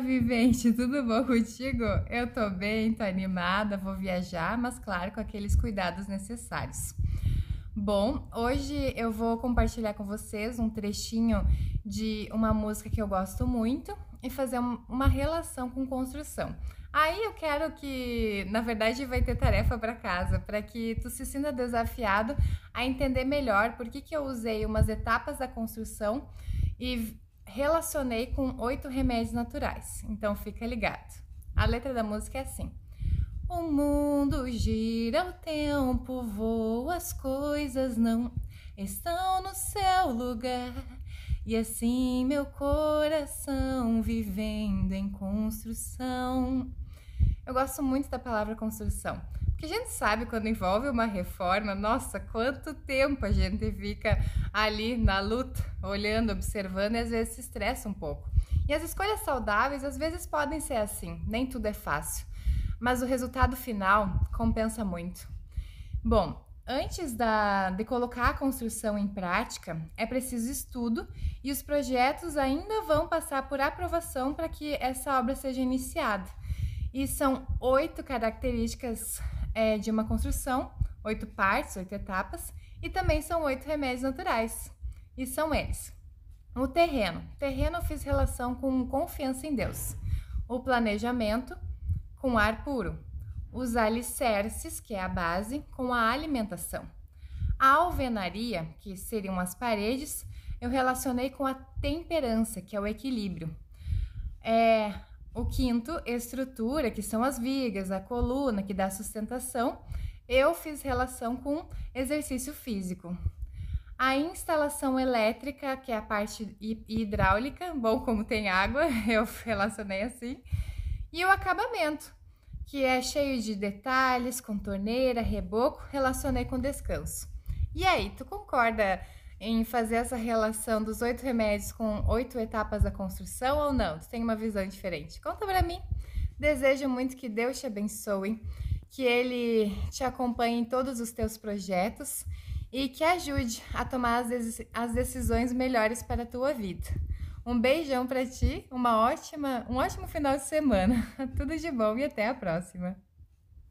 Vivente, tudo bom contigo? Eu tô bem, tô animada, vou viajar, mas claro, com aqueles cuidados necessários. Bom, hoje eu vou compartilhar com vocês um trechinho de uma música que eu gosto muito e fazer uma relação com construção. Aí eu quero que, na verdade, vai ter tarefa para casa, para que tu se sinta desafiado a entender melhor por que, que eu usei umas etapas da construção e relacionei com oito remédios naturais. Então fica ligado. A letra da música é assim: O mundo gira, o tempo voa, as coisas não estão no seu lugar. E assim meu coração vivendo em construção. Eu gosto muito da palavra construção porque a gente sabe quando envolve uma reforma, nossa, quanto tempo a gente fica ali na luta, olhando, observando e às vezes se estressa um pouco. E as escolhas saudáveis às vezes podem ser assim, nem tudo é fácil, mas o resultado final compensa muito. Bom, antes da, de colocar a construção em prática, é preciso estudo e os projetos ainda vão passar por aprovação para que essa obra seja iniciada. E são oito características é, de uma construção, oito partes, oito etapas, e também são oito remédios naturais. E são eles: o terreno. Terreno eu fiz relação com confiança em Deus. O planejamento, com ar puro. Os alicerces, que é a base, com a alimentação. A alvenaria, que seriam as paredes, eu relacionei com a temperança, que é o equilíbrio. É, o quinto, estrutura, que são as vigas, a coluna, que dá sustentação. Eu fiz relação com exercício físico. A instalação elétrica, que é a parte hidráulica, bom, como tem água, eu relacionei assim. E o acabamento, que é cheio de detalhes, com torneira, reboco, relacionei com descanso. E aí, tu concorda em fazer essa relação dos oito remédios com oito etapas da construção ou não? Tu tem uma visão diferente? Conta para mim. Desejo muito que Deus te abençoe, que Ele te acompanhe em todos os teus projetos e que ajude a tomar as decisões melhores para a tua vida. Um beijão para ti, uma ótima, um ótimo final de semana. Tudo de bom e até a próxima.